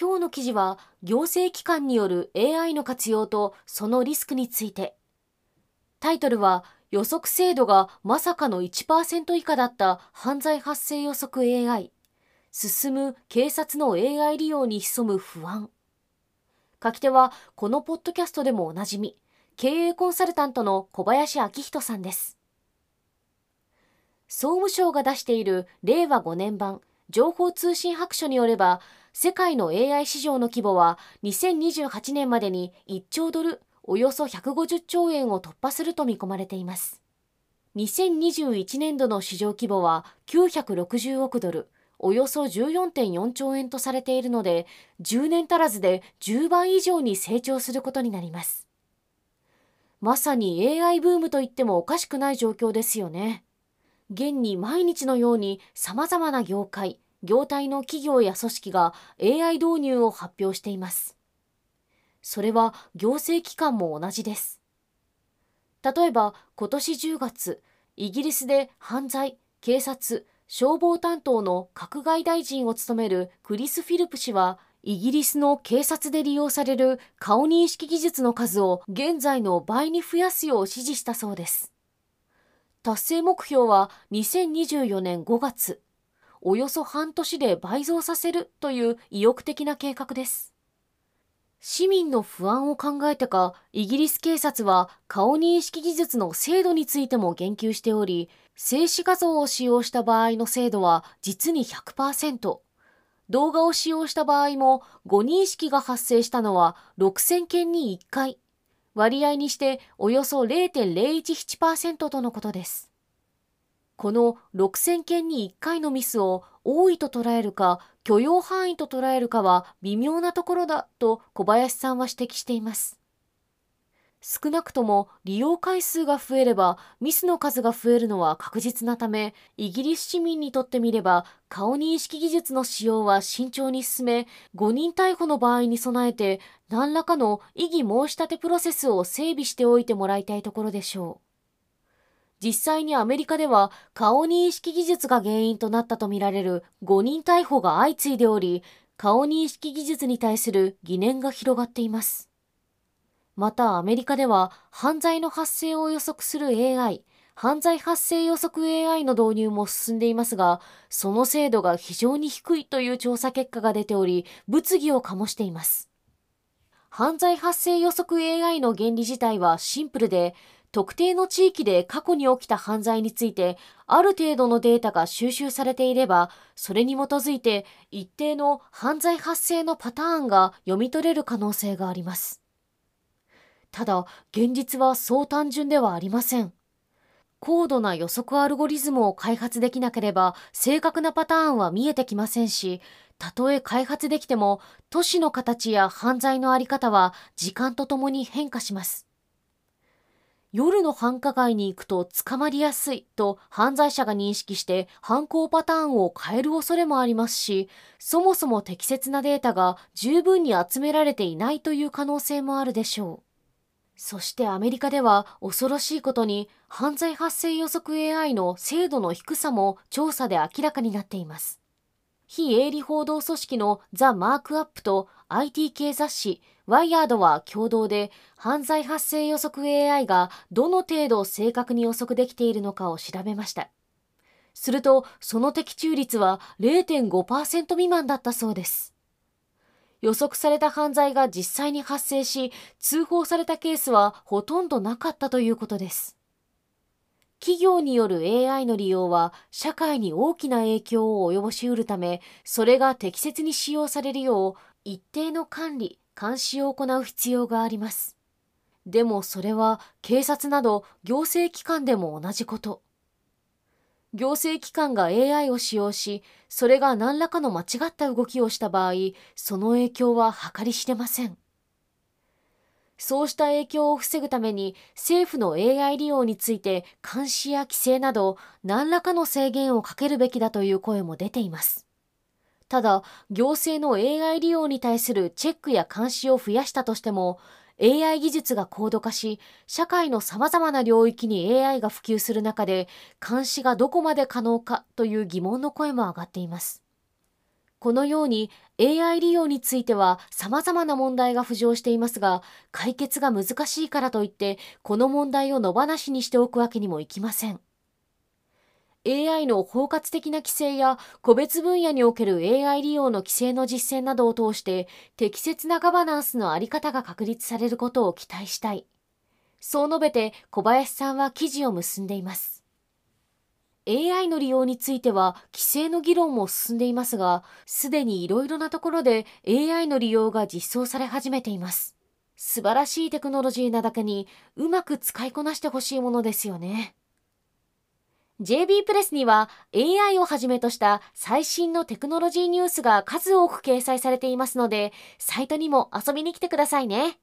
今日の記事は行政機関による AI の活用とそのリスクについて。タイトルは予測精度がまさかの1%以下だった犯罪発生予測 AI 進む警察の AI 利用に潜む不安。書き手はこのポッドキャストでもおなじみ経営コンサルタントの小林明人さんです。総務省が出している令和5年版情報通信白書によれば世界の AI 市場の規模は2028年までに1兆ドルおよそ150兆円を突破すると見込まれています。2021年度の市場規模は960億ドル、およそ14.4兆円とされているので、10年足らずで10倍以上に成長することになります。まさに AI ブームと言ってもおかしくない状況ですよね。現に毎日のように様々な業界、業態の企業や組織が AI 導入を発表しています。それは行政機関も同じです。例えば今年10月、イギリスで犯罪、警察、消防担当の閣外大臣を務めるクリス・フィルプ氏は、イギリスの警察で利用される顔認識技術の数を現在の倍に増やすよう指示したそうです。達成目標は2024年5月、およそ半年で倍増させるという意欲的な計画です。市民の不安を考えてか、イギリス警察は顔認識技術の精度についても言及しており、静止画像を使用した場合の精度は実に100%。動画を使用した場合も誤認識が発生したのは6000件に1回。割合にしておよそ0.017%とのことです。この6000件に1回のミスを多いと捉えるか許容範囲と捉えるかは微妙なところだと小林さんは指摘しています。少なくとも利用回数が増えればミスの数が増えるのは確実なためイギリス市民にとってみれば顔認識技術の使用は慎重に進め誤認逮捕の場合に備えて何らかの異議申し立てプロセスを整備しておいてもらいたいところでしょう。実際にアメリカでは顔認識技術が原因となったとみられる5人逮捕が相次いでおり、顔認識技術に対する疑念が広がっています。またアメリカでは犯罪の発生を予測する AI、犯罪発生予測 AI の導入も進んでいますが、その精度が非常に低いという調査結果が出ており、物議を醸しています。犯罪発生予測 AI の原理自体はシンプルで、特定の地域で過去に起きた犯罪についてある程度のデータが収集されていればそれに基づいて一定の犯罪発生のパターンが読み取れる可能性があります。ただ現実はそう単純ではありません。高度な予測アルゴリズムを開発できなければ正確なパターンは見えてきませんしたとえ開発できても都市の形や犯罪のあり方は時間とともに変化します。夜の繁華街に行くと捕まりやすいと犯罪者が認識して犯行パターンを変える恐れもありますし、そもそも適切なデータが十分に集められていないという可能性もあるでしょう。そしてアメリカでは恐ろしいことに犯罪発生予測 AI の精度の低さも調査で明らかになっています。非営利報道組織のザ・マークアップと IT 系雑誌ワイヤードは共同で犯罪発生予測 AI がどの程度正確に予測できているのかを調べました。するとその的中率は0.5%未満だったそうです。予測された犯罪が実際に発生し通報されたケースはほとんどなかったということです。企業による AI の利用は社会に大きな影響を及ぼしうるため、それが適切に使用されるよう一定の管理、監視を行う必要があります。でもそれは警察など行政機関でも同じこと。行政機関が AI を使用し、それが何らかの間違った動きをした場合、その影響は計り知れません。そうした影響を防ぐために政府の AI 利用について監視や規制など何らかの制限をかけるべきだという声も出ています。ただ、行政の AI 利用に対するチェックや監視を増やしたとしても AI 技術が高度化し、社会の様々な領域に AI が普及する中で監視がどこまで可能かという疑問の声も上がっています。このように AI 利用については様々な問題が浮上していますが、解決が難しいからといって、この問題を野放しにしておくわけにもいきません。AI の包括的な規制や個別分野における AI 利用の規制の実践などを通して適切なガバナンスのあり方が確立されることを期待したい。そう述べて小林さんは記事を結んでいます。AI の利用については規制の議論も進んでいますが、すでにいろいろなところで AI の利用が実装され始めています。素晴らしいテクノロジーなだけにうまく使いこなしてほしいものですよね。JB プレスには AI をはじめとした最新のテクノロジーニュースが数多く掲載されていますので、サイトにも遊びに来てくださいね。